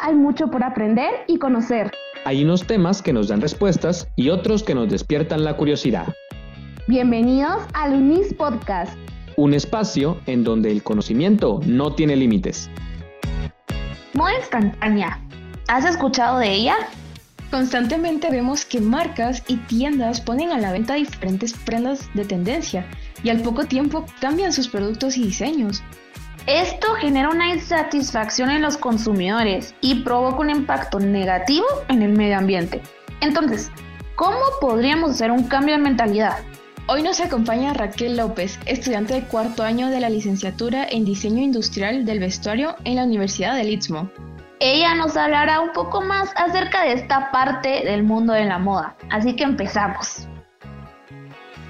hay mucho por aprender y conocer. Hay unos temas que nos dan respuestas y otros que nos despiertan la curiosidad. Bienvenidos al UNIS Podcast. Un espacio en donde el conocimiento no tiene límites. Moda instantánea. ¿Has escuchado de ella? Constantemente vemos que marcas y tiendas ponen a la venta diferentes prendas de tendencia y al poco tiempo cambian sus productos y diseños. Esto genera una insatisfacción en los consumidores y provoca un impacto negativo en el medio ambiente. Entonces, ¿cómo podríamos hacer un cambio de mentalidad? Hoy nos acompaña Raquel López, estudiante de cuarto año de la licenciatura en Diseño Industrial del Vestuario en la Universidad del Istmo. Ella nos hablará un poco más acerca de esta parte del mundo de la moda. Así que empezamos.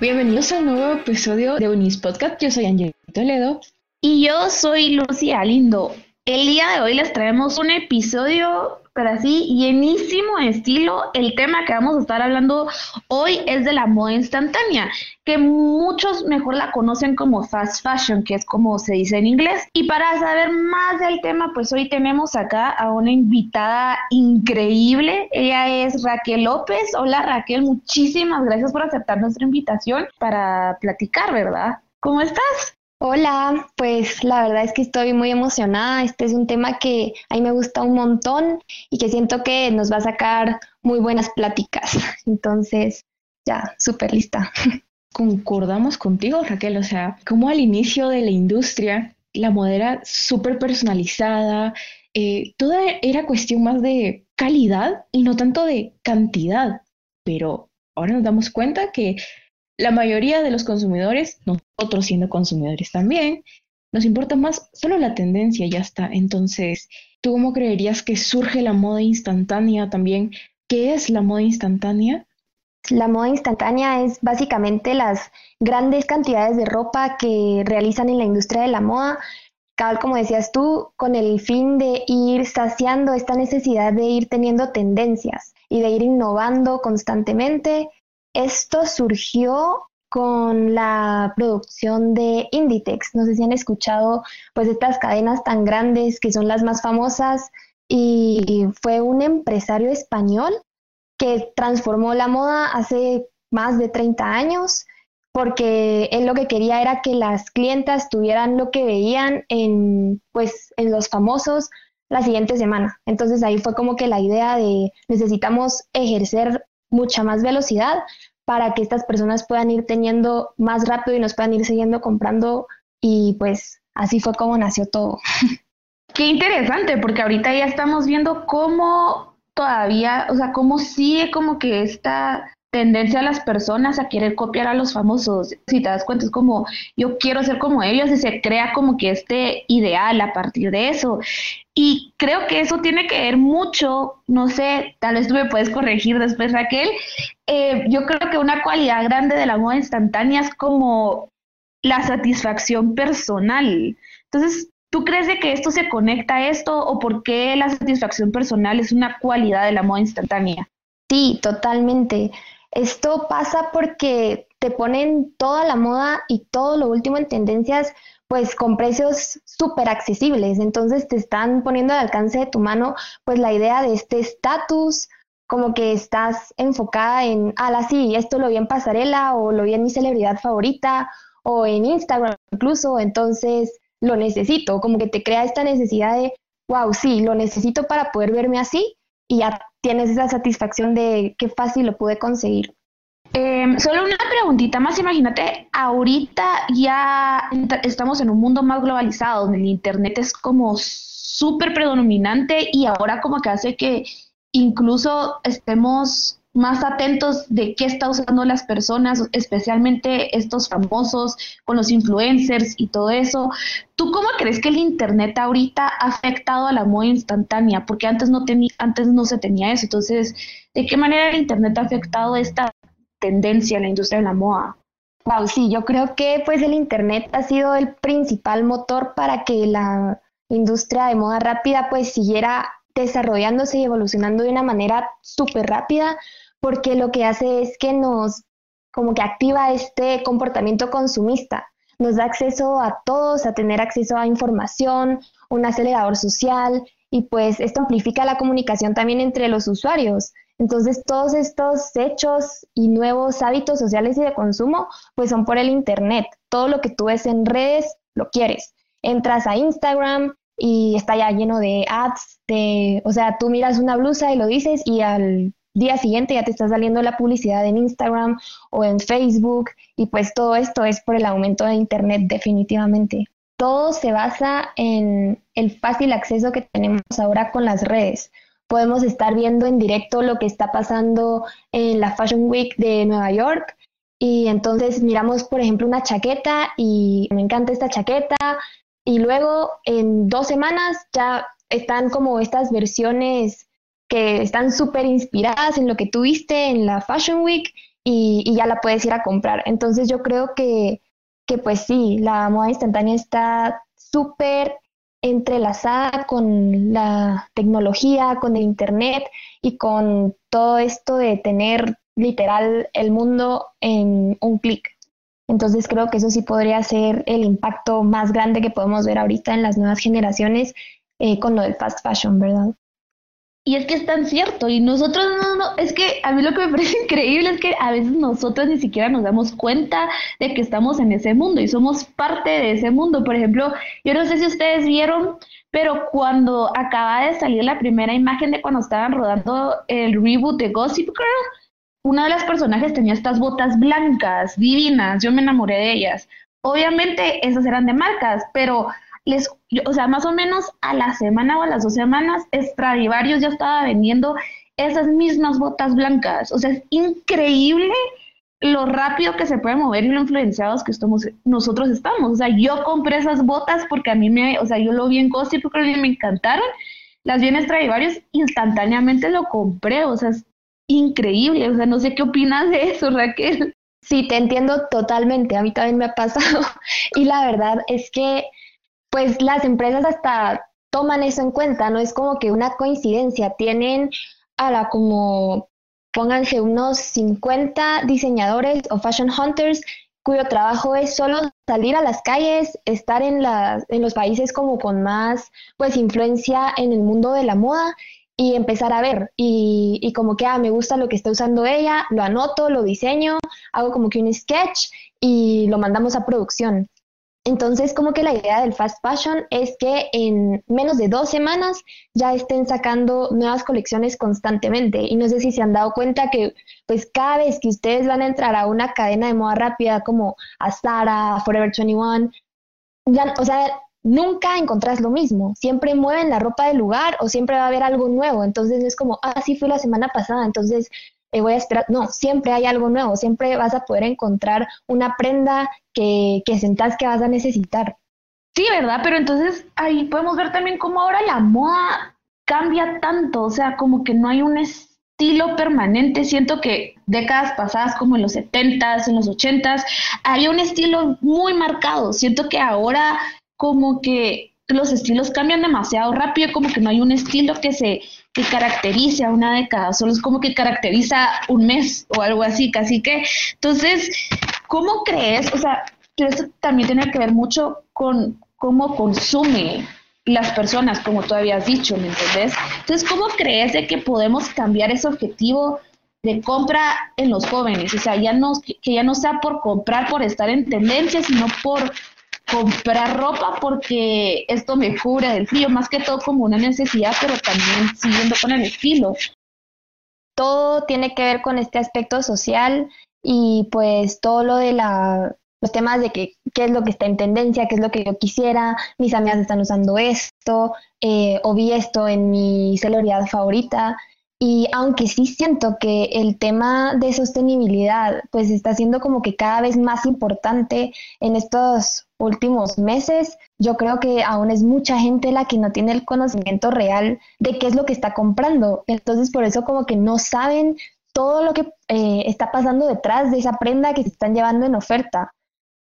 Bienvenidos a un nuevo episodio de Unis Podcast. Yo soy Angel Toledo y yo soy Lucia Lindo. El día de hoy les traemos un episodio, pero así, llenísimo de estilo. El tema que vamos a estar hablando hoy es de la moda instantánea, que muchos mejor la conocen como fast fashion, que es como se dice en inglés. Y para saber más del tema, pues hoy tenemos acá a una invitada increíble. Ella es Raquel López. Hola Raquel, muchísimas gracias por aceptar nuestra invitación para platicar, ¿verdad? ¿Cómo estás? Hola, pues la verdad es que estoy muy emocionada. Este es un tema que a mí me gusta un montón y que siento que nos va a sacar muy buenas pláticas. Entonces, ya, súper lista. Concordamos contigo, Raquel. O sea, como al inicio de la industria, la moda era súper personalizada, eh, toda era cuestión más de calidad y no tanto de cantidad. Pero ahora nos damos cuenta que la mayoría de los consumidores, nosotros siendo consumidores también, nos importa más solo la tendencia ya está. Entonces, ¿tú cómo creerías que surge la moda instantánea también? ¿Qué es la moda instantánea? La moda instantánea es básicamente las grandes cantidades de ropa que realizan en la industria de la moda, tal como decías tú, con el fin de ir saciando esta necesidad de ir teniendo tendencias y de ir innovando constantemente esto surgió con la producción de Inditex. No sé si han escuchado pues estas cadenas tan grandes que son las más famosas y fue un empresario español que transformó la moda hace más de 30 años porque él lo que quería era que las clientas tuvieran lo que veían en pues en los famosos la siguiente semana. Entonces ahí fue como que la idea de necesitamos ejercer mucha más velocidad para que estas personas puedan ir teniendo más rápido y nos puedan ir siguiendo comprando y pues así fue como nació todo. Qué interesante, porque ahorita ya estamos viendo cómo todavía, o sea, cómo sigue como que esta tendencia a las personas a querer copiar a los famosos. Si te das cuenta, es como yo quiero ser como ellos y se crea como que este ideal a partir de eso. Y creo que eso tiene que ver mucho, no sé, tal vez tú me puedes corregir después, Raquel. Eh, yo creo que una cualidad grande de la moda instantánea es como la satisfacción personal. Entonces, ¿tú crees de que esto se conecta a esto o por qué la satisfacción personal es una cualidad de la moda instantánea? Sí, totalmente. Esto pasa porque te ponen toda la moda y todo lo último en tendencias, pues con precios súper accesibles. Entonces te están poniendo al alcance de tu mano, pues la idea de este estatus, como que estás enfocada en, ah, sí, esto lo vi en pasarela o lo vi en mi celebridad favorita o en Instagram incluso, entonces lo necesito, como que te crea esta necesidad de, wow, sí, lo necesito para poder verme así y ya tienes esa satisfacción de qué fácil lo pude conseguir. Em, solo una preguntita más, imagínate, ahorita ya estamos en un mundo más globalizado, donde el Internet es como súper predominante y ahora como que hace que incluso estemos más atentos de qué está usando las personas, especialmente estos famosos con los influencers y todo eso. ¿Tú cómo crees que el internet ahorita ha afectado a la moda instantánea? Porque antes no tenía, antes no se tenía eso. Entonces, ¿de qué manera el internet ha afectado esta tendencia en la industria de la moda? Wow, sí, yo creo que pues el internet ha sido el principal motor para que la industria de moda rápida pues siguiera desarrollándose y evolucionando de una manera súper rápida, porque lo que hace es que nos, como que activa este comportamiento consumista, nos da acceso a todos, a tener acceso a información, un acelerador social y pues esto amplifica la comunicación también entre los usuarios. Entonces, todos estos hechos y nuevos hábitos sociales y de consumo, pues son por el Internet. Todo lo que tú ves en redes, lo quieres. Entras a Instagram y está ya lleno de ads, de, o sea, tú miras una blusa y lo dices y al día siguiente ya te está saliendo la publicidad en Instagram o en Facebook y pues todo esto es por el aumento de Internet definitivamente. Todo se basa en el fácil acceso que tenemos ahora con las redes podemos estar viendo en directo lo que está pasando en la Fashion Week de Nueva York. Y entonces miramos, por ejemplo, una chaqueta y me encanta esta chaqueta. Y luego en dos semanas ya están como estas versiones que están súper inspiradas en lo que tú viste en la Fashion Week y, y, ya la puedes ir a comprar. Entonces yo creo que, que pues sí, la moda instantánea está súper entrelazada con la tecnología, con el Internet y con todo esto de tener literal el mundo en un clic. Entonces creo que eso sí podría ser el impacto más grande que podemos ver ahorita en las nuevas generaciones eh, con lo del fast fashion, ¿verdad? Y es que es tan cierto, y nosotros no, no, es que a mí lo que me parece increíble es que a veces nosotros ni siquiera nos damos cuenta de que estamos en ese mundo y somos parte de ese mundo. Por ejemplo, yo no sé si ustedes vieron, pero cuando acaba de salir la primera imagen de cuando estaban rodando el reboot de Gossip Girl, una de las personajes tenía estas botas blancas, divinas, yo me enamoré de ellas. Obviamente esas eran de marcas, pero les, o sea, más o menos a la semana o a las dos semanas, Stradivarius ya estaba vendiendo esas mismas botas blancas. O sea, es increíble lo rápido que se puede mover y lo influenciados que estamos, nosotros estamos. O sea, yo compré esas botas porque a mí me, o sea, yo lo vi en Costi porque me encantaron. Las vi en Stradivarius, instantáneamente lo compré. O sea, es increíble. O sea, no sé qué opinas de eso, Raquel. Sí, te entiendo totalmente. A mí también me ha pasado. Y la verdad es que pues las empresas hasta toman eso en cuenta, no es como que una coincidencia, tienen a la como, pónganse unos 50 diseñadores o fashion hunters cuyo trabajo es solo salir a las calles, estar en, en los países como con más pues influencia en el mundo de la moda y empezar a ver y, y como que ah, me gusta lo que está usando ella, lo anoto, lo diseño, hago como que un sketch y lo mandamos a producción. Entonces, como que la idea del fast fashion es que en menos de dos semanas ya estén sacando nuevas colecciones constantemente. Y no sé si se han dado cuenta que, pues, cada vez que ustedes van a entrar a una cadena de moda rápida como a Zara, Forever 21, ya, o sea, nunca encontrás lo mismo. Siempre mueven la ropa del lugar o siempre va a haber algo nuevo. Entonces es como, ah, sí fue la semana pasada. Entonces eh, voy a esperar. No, siempre hay algo nuevo, siempre vas a poder encontrar una prenda que, que sentás que vas a necesitar. Sí, ¿verdad? Pero entonces ahí podemos ver también cómo ahora la moda cambia tanto, o sea, como que no hay un estilo permanente. Siento que décadas pasadas, como en los 70s, en los 80s, había un estilo muy marcado. Siento que ahora como que los estilos cambian demasiado rápido, como que no hay un estilo que se que caracterice a una década, solo es como que caracteriza un mes o algo así, casi que. Entonces, ¿cómo crees? O sea, esto también tiene que ver mucho con cómo consume las personas, como tú habías dicho, ¿me entendés? Entonces, ¿cómo crees de que podemos cambiar ese objetivo de compra en los jóvenes? O sea, ya no, que ya no sea por comprar, por estar en tendencia, sino por comprar ropa porque esto me cubre del frío, más que todo como una necesidad, pero también siguiendo con el estilo. Todo tiene que ver con este aspecto social y pues todo lo de la, los temas de que, qué es lo que está en tendencia, qué es lo que yo quisiera, mis amigas están usando esto, eh, o vi esto en mi celebridad favorita. Y aunque sí siento que el tema de sostenibilidad pues está siendo como que cada vez más importante en estos últimos meses, yo creo que aún es mucha gente la que no tiene el conocimiento real de qué es lo que está comprando. Entonces por eso como que no saben todo lo que eh, está pasando detrás de esa prenda que se están llevando en oferta.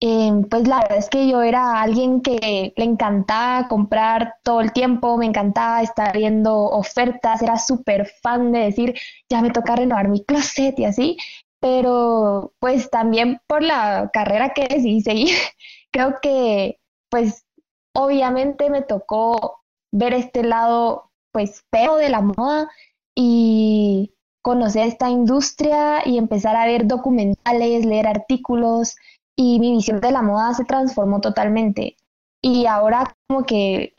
Em, pues la verdad es que yo era alguien que le encantaba comprar todo el tiempo, me encantaba estar viendo ofertas, era súper fan de decir, ya me toca renovar mi closet y así, pero pues también por la carrera que decidí seguir, creo que pues obviamente me tocó ver este lado pues feo de la moda y conocer esta industria y empezar a ver documentales, leer artículos y mi visión de la moda se transformó totalmente. Y ahora como que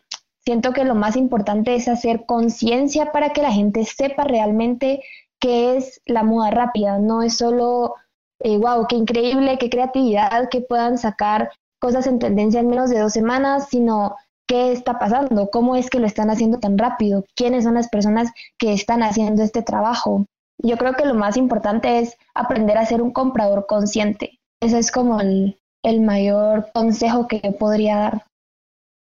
siento que lo más importante es hacer conciencia para que la gente sepa realmente qué es la moda rápida. No es solo, wow, eh, qué increíble, qué creatividad, que puedan sacar cosas en tendencia en menos de dos semanas, sino qué está pasando, cómo es que lo están haciendo tan rápido, quiénes son las personas que están haciendo este trabajo. Yo creo que lo más importante es aprender a ser un comprador consciente. Ese es como el, el mayor consejo que podría dar.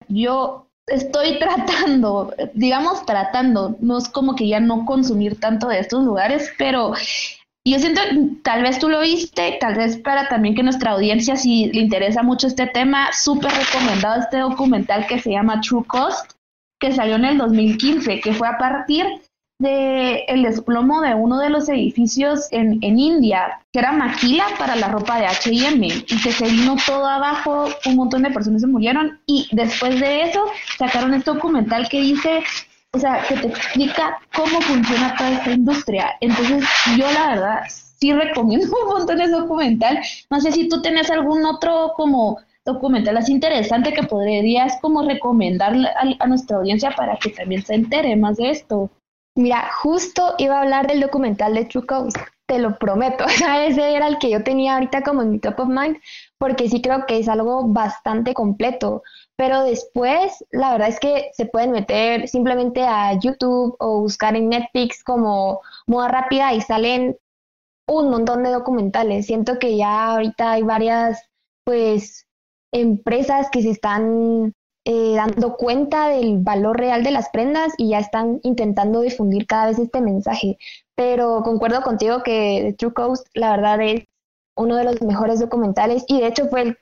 Yo estoy tratando, digamos tratando, no es como que ya no consumir tanto de estos lugares, pero yo siento, tal vez tú lo viste, tal vez para también que nuestra audiencia, si le interesa mucho este tema, súper recomendado este documental que se llama True Cost, que salió en el 2015, que fue a partir de el desplomo de uno de los edificios en, en India, que era maquila para la ropa de H&M y que se vino todo abajo, un montón de personas se murieron y después de eso sacaron este documental que dice o sea, que te explica cómo funciona toda esta industria. Entonces, yo la verdad sí recomiendo un montón ese documental. No sé si tú tienes algún otro como documental así interesante que podrías como recomendarle a, nuestra audiencia para que también se entere más de esto. Mira, justo iba a hablar del documental de True Coast, te lo prometo. O sea, ese era el que yo tenía ahorita como en mi top of mind, porque sí creo que es algo bastante completo. Pero después, la verdad es que se pueden meter simplemente a YouTube o buscar en Netflix como moda rápida y salen un montón de documentales. Siento que ya ahorita hay varias, pues, empresas que se están eh, dando cuenta del valor real de las prendas y ya están intentando difundir cada vez este mensaje. Pero concuerdo contigo que The True Coast, la verdad, es uno de los mejores documentales y de hecho fue el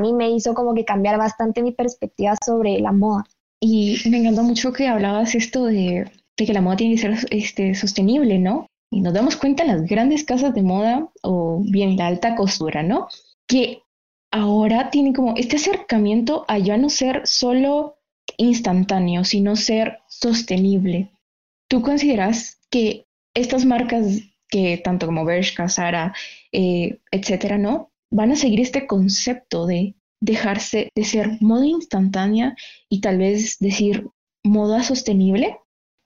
a mí me hizo como que cambiar bastante mi perspectiva sobre la moda. Y me encantó mucho que hablabas esto de, que la moda tiene que ser este, sostenible, ¿no? Y nos damos cuenta en las grandes casas de moda o bien la alta costura, ¿no? Que ahora tienen como este acercamiento a ya no ser solo instantáneo, sino ser sostenible. ¿Tú consideras que estas marcas que tanto como Bershka, Zara, eh, etcétera, ¿no? van a seguir este concepto de dejarse de ser moda instantánea y tal vez decir moda sostenible?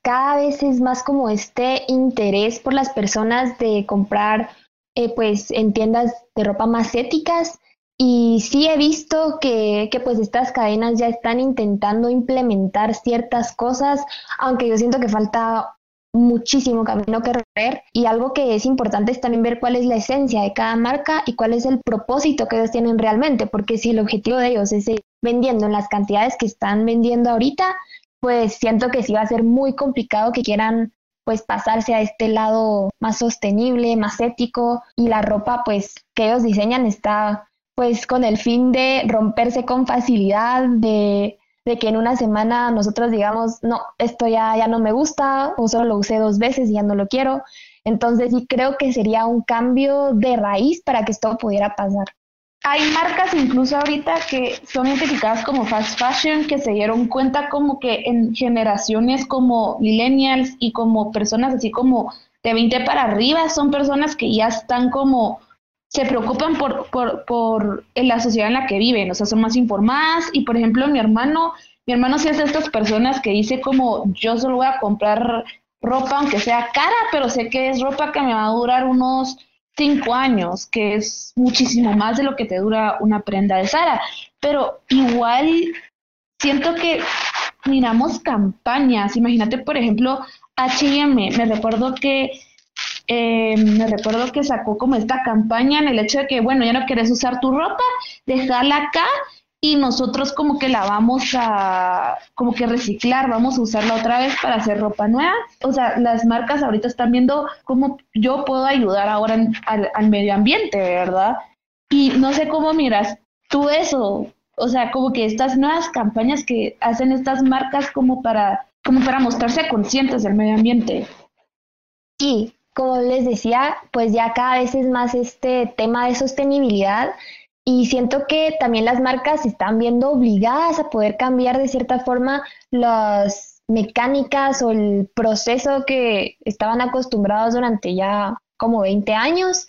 Cada vez es más como este interés por las personas de comprar eh, pues en tiendas de ropa más éticas y sí he visto que, que, pues estas cadenas ya están intentando implementar ciertas cosas, aunque yo siento que falta muchísimo camino que recorrer y algo que es importante es también ver cuál es la esencia de cada marca y cuál es el propósito que ellos tienen realmente, porque si el objetivo de ellos es vendiendo en las cantidades que están vendiendo ahorita, pues siento que sí va a ser muy complicado que quieran pues pasarse a este lado más sostenible, más ético y la ropa pues que ellos diseñan está pues con el fin de romperse con facilidad, de de que en una semana nosotros digamos, no, esto ya, ya no me gusta o solo lo usé dos veces y ya no lo quiero. Entonces sí creo que sería un cambio de raíz para que esto pudiera pasar. Hay marcas incluso ahorita que son identificadas como fast fashion que se dieron cuenta como que en generaciones como millennials y como personas así como de 20 para arriba son personas que ya están como se preocupan por, por, por la sociedad en la que viven, o sea, son más informadas y, por ejemplo, mi hermano, mi hermano sí es de estas personas que dice como, yo solo voy a comprar ropa, aunque sea cara, pero sé que es ropa que me va a durar unos cinco años, que es muchísimo más de lo que te dura una prenda de Sara. Pero igual siento que miramos campañas. Imagínate, por ejemplo, HM. Me recuerdo que eh, me recuerdo que sacó como esta campaña en el hecho de que, bueno, ya no quieres usar tu ropa, déjala acá y nosotros como que la vamos a, como que reciclar, vamos a usarla otra vez para hacer ropa nueva. O sea, las marcas ahorita están viendo cómo yo puedo ayudar ahora al, al medio ambiente, ¿verdad? Y no sé cómo miras tú eso, o sea, como que estas nuevas campañas que hacen estas marcas como para, como para mostrarse conscientes del medio ambiente. Sí, como les decía, pues ya cada vez es más este tema de sostenibilidad y siento que también las marcas se están viendo obligadas a poder cambiar de cierta forma los, mecánicas o el proceso que estaban acostumbrados durante ya como 20 años,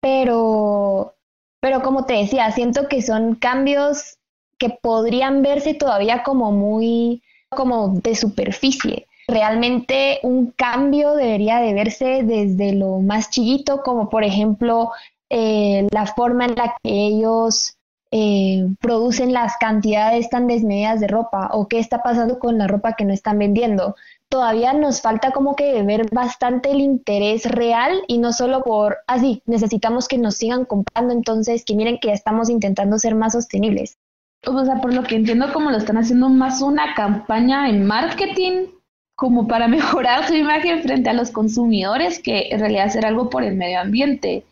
pero, pero como te decía, siento que son cambios que podrían verse todavía como muy como de superficie. Realmente un cambio debería de verse desde lo más chiquito, como por ejemplo eh, la forma en la que ellos eh, producen las cantidades tan desmedidas de ropa o qué está pasando con la ropa que no están vendiendo. Todavía nos falta como que ver bastante el interés real y no solo por, así, ah, necesitamos que nos sigan comprando, entonces que miren que ya estamos intentando ser más sostenibles. O sea, por lo que entiendo, como lo están haciendo más una campaña en marketing, como para mejorar su imagen frente a los consumidores, que en realidad hacer algo por el medio ambiente.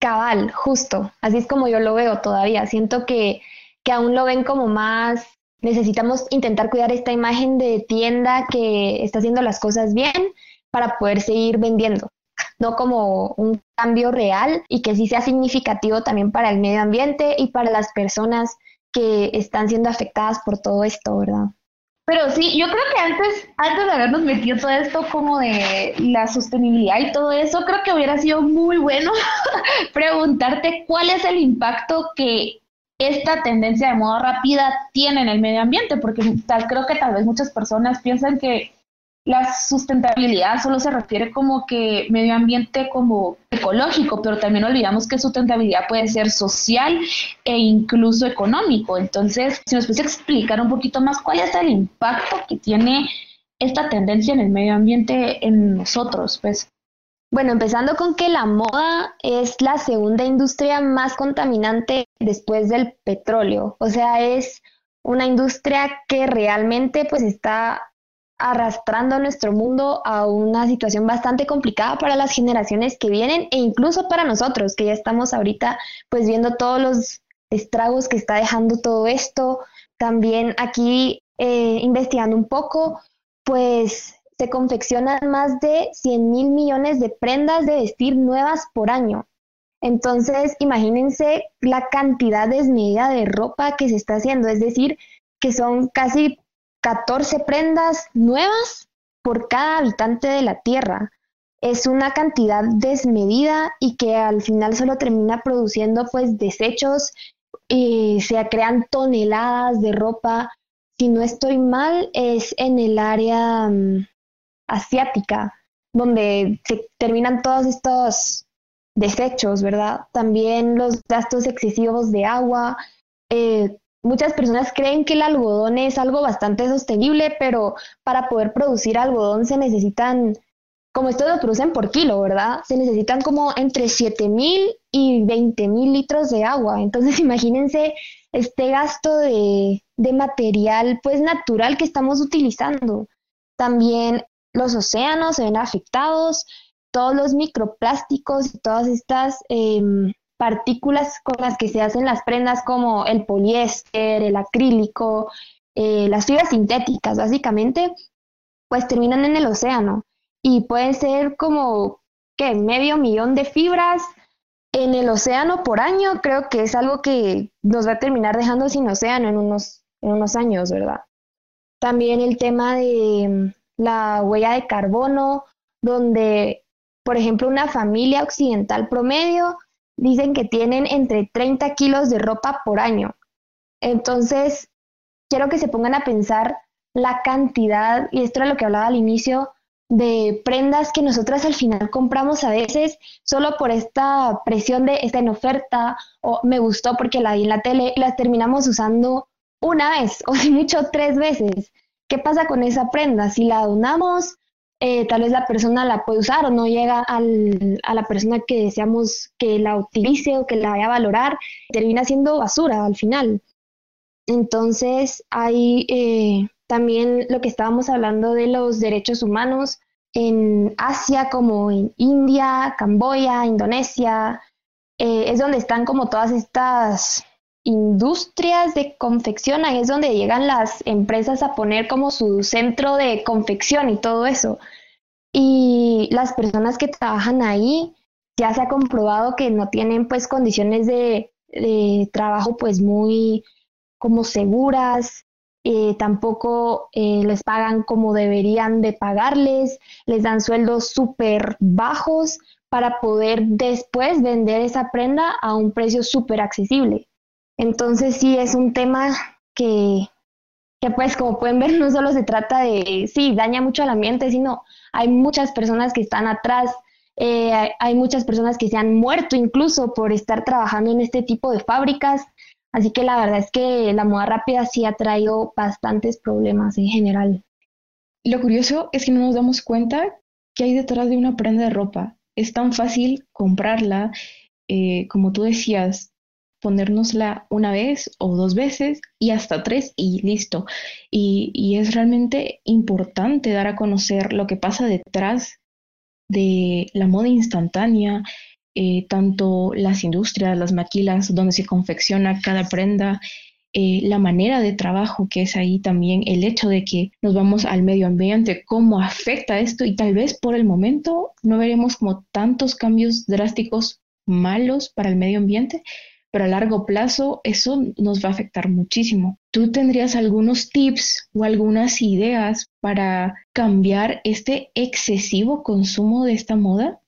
Cabal, justo. Así es como yo lo veo todavía. Siento que, que aún lo ven como más, necesitamos intentar cuidar esta imagen de tienda que está haciendo las cosas bien para poder seguir vendiendo, no como un cambio real y que sí sea significativo también para el medio ambiente y para las personas que están siendo afectadas por todo esto, ¿verdad? Pero sí, yo creo que antes, antes de habernos metido todo esto como de la sostenibilidad y todo eso, creo que hubiera sido muy bueno preguntarte cuál es el impacto que esta tendencia de moda rápida tiene en el medio ambiente, porque tal, creo que tal vez muchas personas piensan que la sustentabilidad solo se refiere como que medio ambiente como ecológico, pero también olvidamos que sustentabilidad puede ser social e incluso económico. Entonces, si nos puede explicar un poquito más cuál es el impacto que tiene esta tendencia en el medio ambiente en nosotros, pues. Bueno, empezando con que la moda es la segunda industria más contaminante después del petróleo. O sea, es una industria que realmente pues está arrastrando nuestro mundo a una situación bastante complicada para las generaciones que vienen e incluso para nosotros, que ya estamos ahorita pues viendo todos los estragos que está dejando todo esto. También aquí eh, investigando un poco, pues se confeccionan más de 100 mil millones de prendas de vestir nuevas por año. Entonces, imagínense la cantidad desmedida de ropa que se está haciendo, es decir, que son casi 14 prendas nuevas por cada habitante de la Tierra. Es una cantidad desmedida y que al final solo termina produciendo pues desechos y se crean toneladas de ropa. Si no estoy mal, es en el área mm, asiática, donde se terminan todos estos desechos, ¿verdad? También los gastos excesivos de agua, eh, Muchas personas creen que el algodón es algo bastante sostenible, pero para poder producir algodón se necesitan, como esto lo producen por kilo, ¿verdad? Se necesitan como entre 7 mil y 20 mil litros de agua. Entonces imagínense este gasto de, de material pues natural que estamos utilizando. También los océanos se ven afectados, todos los microplásticos y todas estas em, partículas con las que se hacen las prendas como el poliéster, el acrílico, eh, las fibras sintéticas básicamente, pues terminan en el océano. Y pueden ser como que medio millón de fibras en el océano por año, creo que es algo que nos va a terminar dejando sin océano en unos, en unos años, ¿verdad? También el tema de mm, la huella de carbono, donde, por ejemplo, una familia occidental promedio dicen que tienen entre 30 kilos de ropa por año. Entonces, quiero que se pongan a pensar la cantidad, y esto era lo que hablaba al inicio, de prendas que nosotras al final compramos a veces solo por esta presión de está en oferta o me gustó porque la vi en la tele y las terminamos usando una vez o si mucho tres veces. ¿Qué pasa con esa prenda? Si la donamos, eh, tal vez la persona la puede usar o no llega al, a la persona que deseamos que la utilice o que la vaya a valorar, termina siendo basura al final. Entonces hay eh, también lo que estábamos hablando de los derechos humanos en Asia como en India, Camboya, Indonesia, eh, es donde están como todas estas industrias de confección, ahí es donde llegan las empresas a poner como su centro de confección y todo eso. Y las personas que trabajan ahí ya se ha comprobado que no tienen pues condiciones de, trabajo pues muy como seguras eh, tampoco eh, les pagan como deberían de pagarles, les dan sueldos súper bajos para poder después vender esa prenda a un precio súper accesible. Entonces sí es un tema que, que pues como pueden ver no solo se trata de, sí, daña mucho al ambiente, sino hay muchas personas que están atrás, eh, hay muchas personas que se han muerto incluso por estar trabajando en este tipo de fábricas. Así que la verdad es que la moda rápida sí ha traído bastantes problemas en general. Lo curioso es que no nos damos cuenta que hay detrás de una prenda de ropa. Es tan fácil comprarla, eh, como tú decías, ponérnosla una vez o dos veces y hasta tres y listo. Y, es realmente importante dar a conocer lo que pasa detrás de la moda instantánea, eh, tanto las industrias, las maquilas donde se confecciona cada prenda, eh, la manera de trabajo que es ahí también, el hecho de que nos vamos al medio ambiente, cómo afecta esto y tal vez por el momento no veremos como tantos cambios drásticos malos para el medio ambiente, pero a largo plazo eso nos va a afectar muchísimo. ¿Tú tendrías algunos tips o algunas ideas para cambiar este excesivo consumo de esta moda?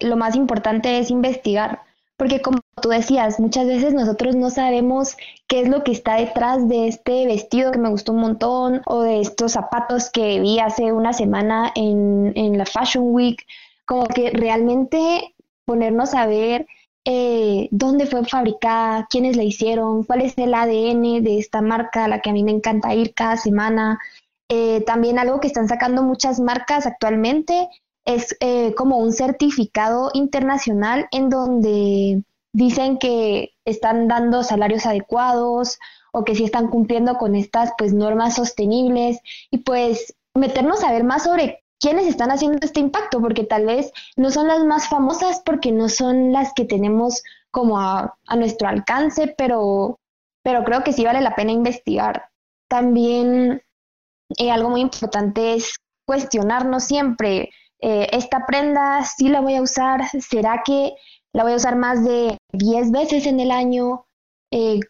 Lo más importante es investigar, porque como tú decías, muchas veces nosotros no sabemos qué es lo que está detrás de este vestido que me gustó un montón o de estos zapatos que vi hace una semana en, en la Fashion Week, como que realmente ponernos a ver eh, dónde fue fabricada, quiénes la hicieron, cuál es el ADN de esta marca a la que a mí me encanta ir cada semana. Eh, también algo que están sacando muchas marcas actualmente es eh, como un certificado internacional en donde dicen que están dando salarios adecuados o que sí están cumpliendo con estas pues normas sostenibles y pues meternos a ver más sobre quiénes están haciendo este impacto, porque tal vez no son las más famosas, porque no son las que tenemos como a, nuestro alcance, pero, pero creo que sí vale la pena investigar. También eh, algo muy importante es cuestionarnos siempre, eh, esta prenda sí la voy a usar, ¿será que la voy a usar más de 10 veces en el año? Eh,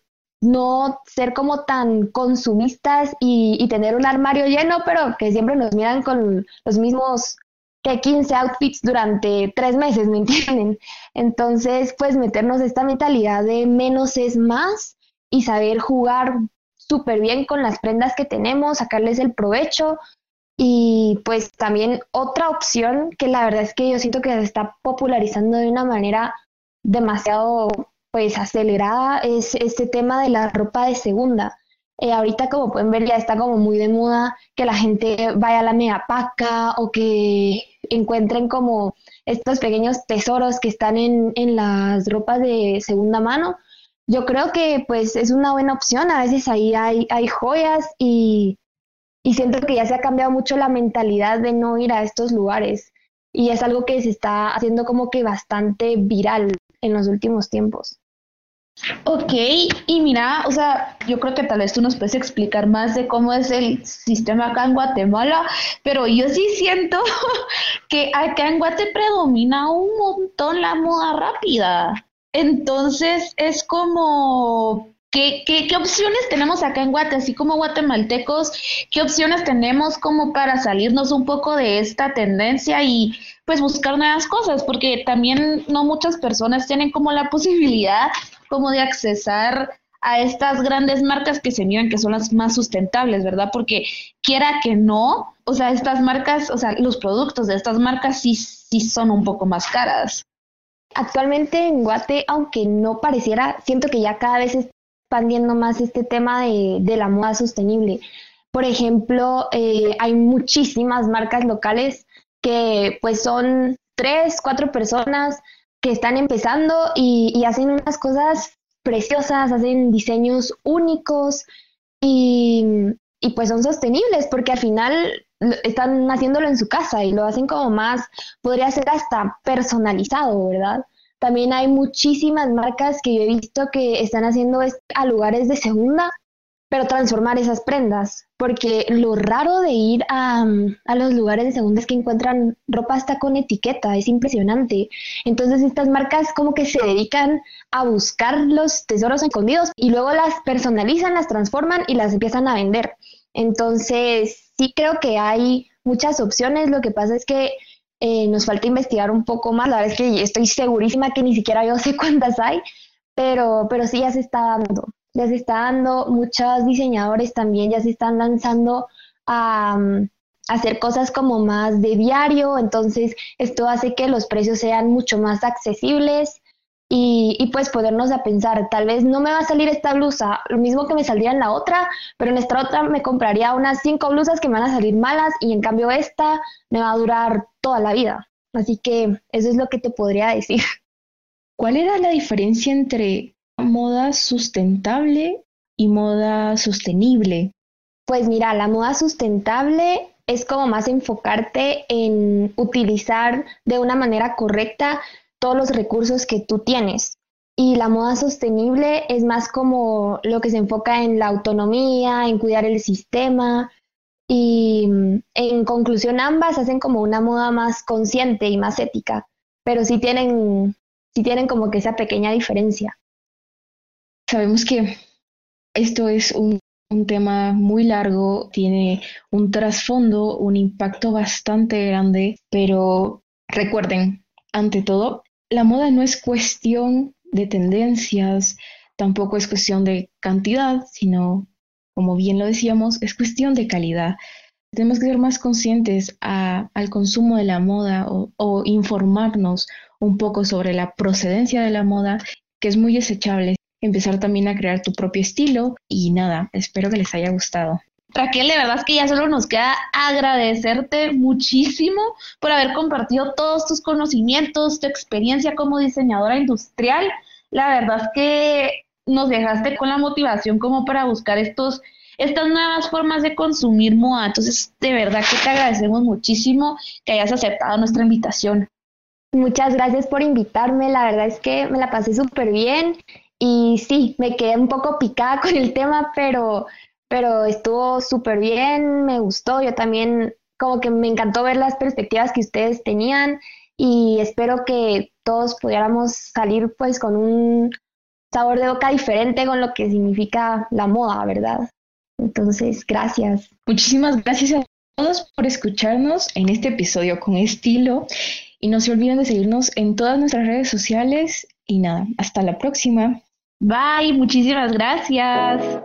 no ser como tan consumistas y, tener un armario lleno, pero que siempre nos miran con los mismos que 15 outfits durante tres meses, ¿me entienden? Entonces, pues meternos esta mentalidad de menos es más y saber jugar súper bien con las prendas que tenemos, sacarles el provecho. Y pues también otra opción que la verdad es que yo siento que se está popularizando de una manera demasiado pues acelerada es este tema de la ropa de segunda. Eh, ahorita como pueden ver ya está como muy de moda que la gente vaya a la megapaca o que encuentren como estos pequeños tesoros que están en, en las ropas de segunda mano. Yo creo que pues es una buena opción, a veces ahí hay, hay joyas y, y siento que ya se ha cambiado mucho la mentalidad de no ir a estos lugares y es algo que se está haciendo como que bastante viral en los últimos tiempos. Ok, y mira, o sea, yo creo que tal vez tú nos puedes explicar más de cómo es el sistema acá en Guatemala, pero yo sí siento que acá en Guate predomina un montón la moda rápida. Entonces es como, ¿qué, qué, opciones tenemos acá en Guate? Así como guatemaltecos, ¿qué opciones tenemos como para salirnos un poco de esta tendencia y pues buscar nuevas cosas, porque también no muchas personas tienen como la posibilidad como de accesar a estas grandes marcas que se miran que son las más sustentables, ¿verdad? Porque quiera que no, o sea, estas marcas, o sea, los productos de estas marcas sí, sí son un poco más caras. Actualmente en Guate, aunque no pareciera, siento que ya cada vez está expandiendo más este tema de, de la moda sostenible. Por ejemplo, eh, hay muchísimas marcas locales que pues son tres, cuatro personas que están empezando y, hacen unas cosas preciosas, hacen diseños únicos y, y, pues son sostenibles porque al final están haciéndolo en su casa y lo hacen como más, podría ser hasta personalizado, ¿verdad? También hay muchísimas marcas que yo he visto que están haciendo a lugares de segunda pero transformar esas prendas, porque lo raro de ir a, a, los lugares de segunda es que encuentran ropa hasta con etiqueta, es impresionante. Entonces estas marcas como que se dedican a buscar los tesoros escondidos y luego las personalizan, las transforman y las empiezan a vender. Entonces sí creo que hay muchas opciones, lo que pasa es que eh, nos falta investigar un poco más, la verdad es que estoy segurísima que ni siquiera yo sé cuántas hay, pero, pero sí ya se está dando ya se está dando, muchos diseñadores también ya se están lanzando a, mm, hacer cosas como más de diario, entonces esto hace que los precios sean mucho más accesibles y, y, pues podernos a pensar, tal vez no me va a salir esta blusa, lo mismo que me saldría en la otra, pero en esta otra me compraría unas cinco blusas que me van a salir malas y en cambio esta me va a durar toda la vida. Así que eso es lo que te podría decir. ¿Cuál era la diferencia entre moda sustentable y moda sostenible? Pues mira, la moda sustentable es como más enfocarte en utilizar de una manera correcta todos los recursos que tú tienes. Y la moda sostenible es más como lo que se enfoca en la autonomía, en cuidar el sistema. Y en conclusión, ambas hacen como una moda más consciente y más ética, pero sí tienen, sí tienen como que esa pequeña diferencia. Sabemos que esto es un, tema muy largo, tiene un trasfondo, un impacto bastante grande, pero recuerden, ante todo, la moda no es cuestión de tendencias, tampoco es cuestión de cantidad, sino, como bien lo decíamos, es cuestión de calidad. Tenemos que ser más conscientes al consumo de la moda o informarnos un poco sobre la procedencia de la moda, que es muy desechable empezar también a crear tu propio estilo y nada, espero que les haya gustado. Raquel, de verdad es que ya solo nos queda agradecerte muchísimo por haber compartido todos tus conocimientos, tu experiencia como diseñadora industrial. La verdad es que nos dejaste con la motivación como para buscar estos estas nuevas formas de consumir moda. Entonces, de verdad que te agradecemos muchísimo que hayas aceptado nuestra invitación. Muchas gracias por invitarme, la verdad es que me la pasé súper bien y sí, me quedé un poco picada con el tema, pero, pero estuvo súper bien, me gustó. Yo también como que me encantó ver las perspectivas que ustedes tenían y espero que todos pudiéramos salir pues con un sabor de boca diferente con lo que significa la moda, ¿verdad? Entonces, gracias. Muchísimas gracias a todos por escucharnos en este episodio con estilo y no se olviden de seguirnos en todas nuestras redes sociales y nada, hasta la próxima. Bye, muchísimas gracias.